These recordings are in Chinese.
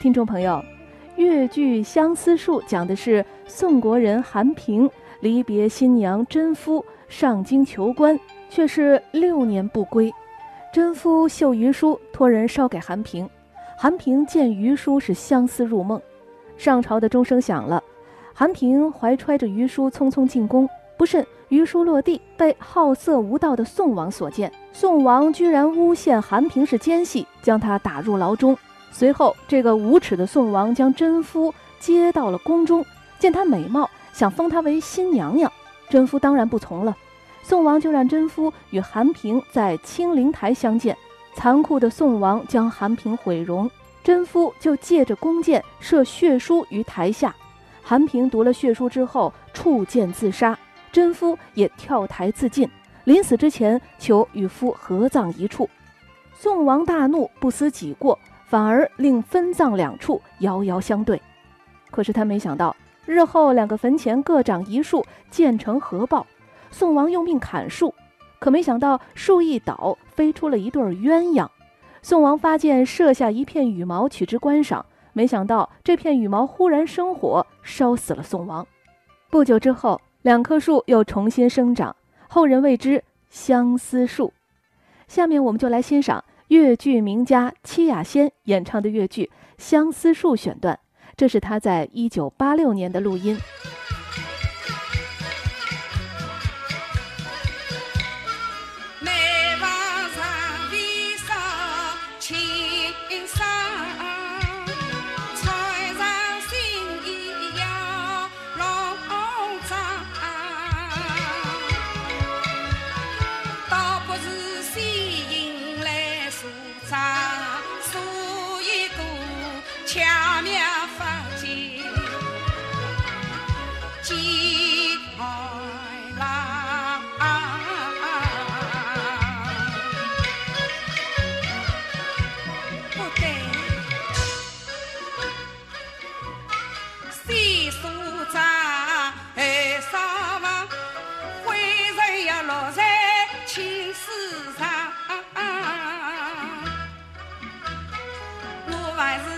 听众朋友，越剧《相思树》讲的是宋国人韩平离别新娘甄夫上京求官，却是六年不归。甄夫绣余书，托人捎给韩平。韩平见余书是相思入梦。上朝的钟声响了，韩平怀揣着余书匆匆进宫，不慎余书落地，被好色无道的宋王所见。宋王居然诬陷韩平是奸细，将他打入牢中。随后，这个无耻的宋王将甄夫接到了宫中，见她美貌，想封她为新娘娘。甄夫当然不从了。宋王就让甄夫与韩平在清灵台相见。残酷的宋王将韩平毁容，甄夫就借着弓箭射血书于台下。韩平读了血书之后，触剑自杀。甄夫也跳台自尽，临死之前求与夫合葬一处。宋王大怒，不思己过。反而令分葬两处遥遥相对，可是他没想到，日后两个坟前各长一树，建成合抱。宋王用命砍树，可没想到树一倒，飞出了一对鸳鸯。宋王发箭射下一片羽毛取之观赏，没想到这片羽毛忽然生火，烧死了宋王。不久之后，两棵树又重新生长，后人谓之相思树。下面我们就来欣赏。越剧名家戚雅仙演唱的越剧《相思树》选段，这是她在一九八六年的录音。巧妙法纪几骇浪不对细数帐二三房贵人呀落在青丝上。我还是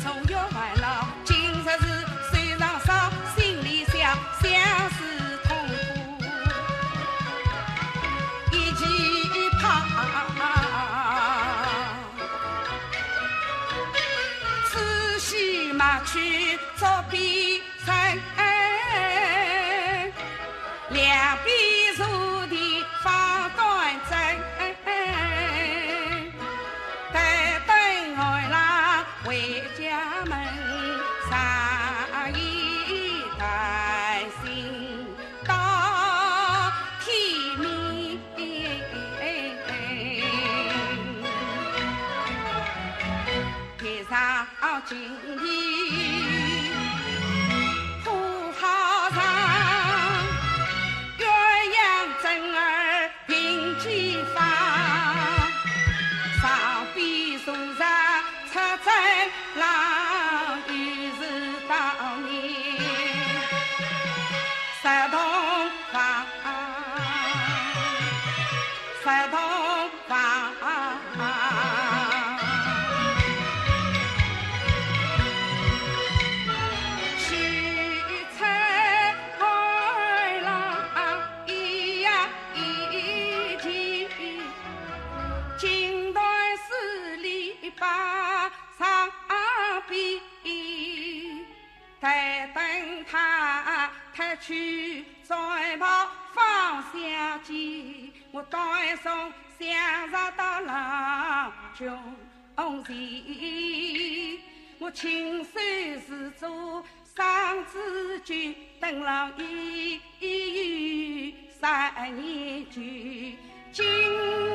去作弊。今天上金衣。去再跑方相见，我带送相识到郎中前，我亲手制作双子菊，等了一月三年久，今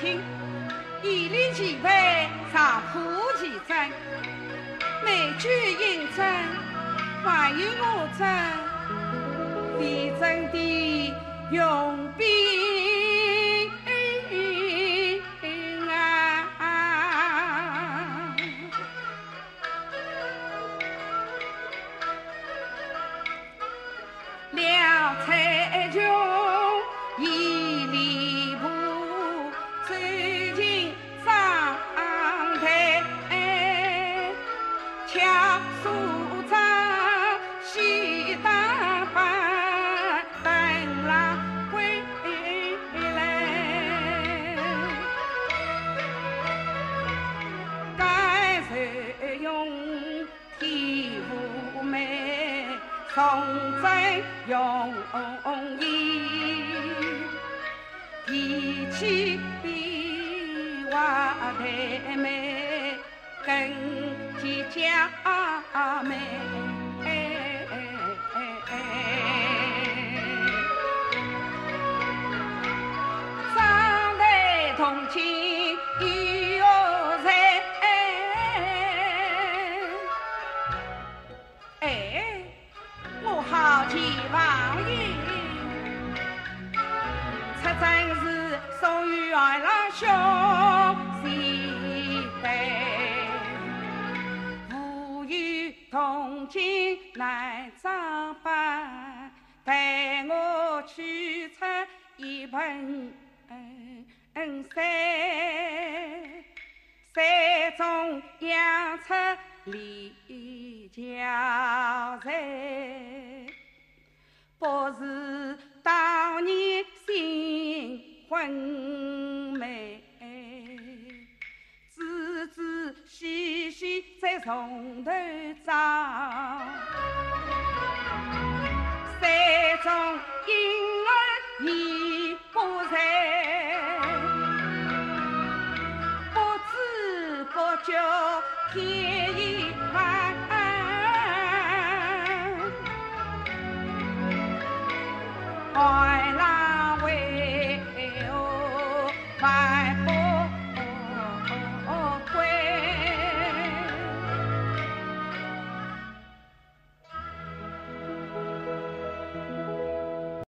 亲，一里齐备上铺其真，每句应真，还有我真，地震的用兵。从真容易，脾气比话太美，更见佳美。长得同情。征时送与二郎兄媳妇，无有同情难装扮，带我去出一盆山，山中养出李家人。不是当年新婚美，仔仔细细再从头找，山中婴儿已不在，不知不觉天。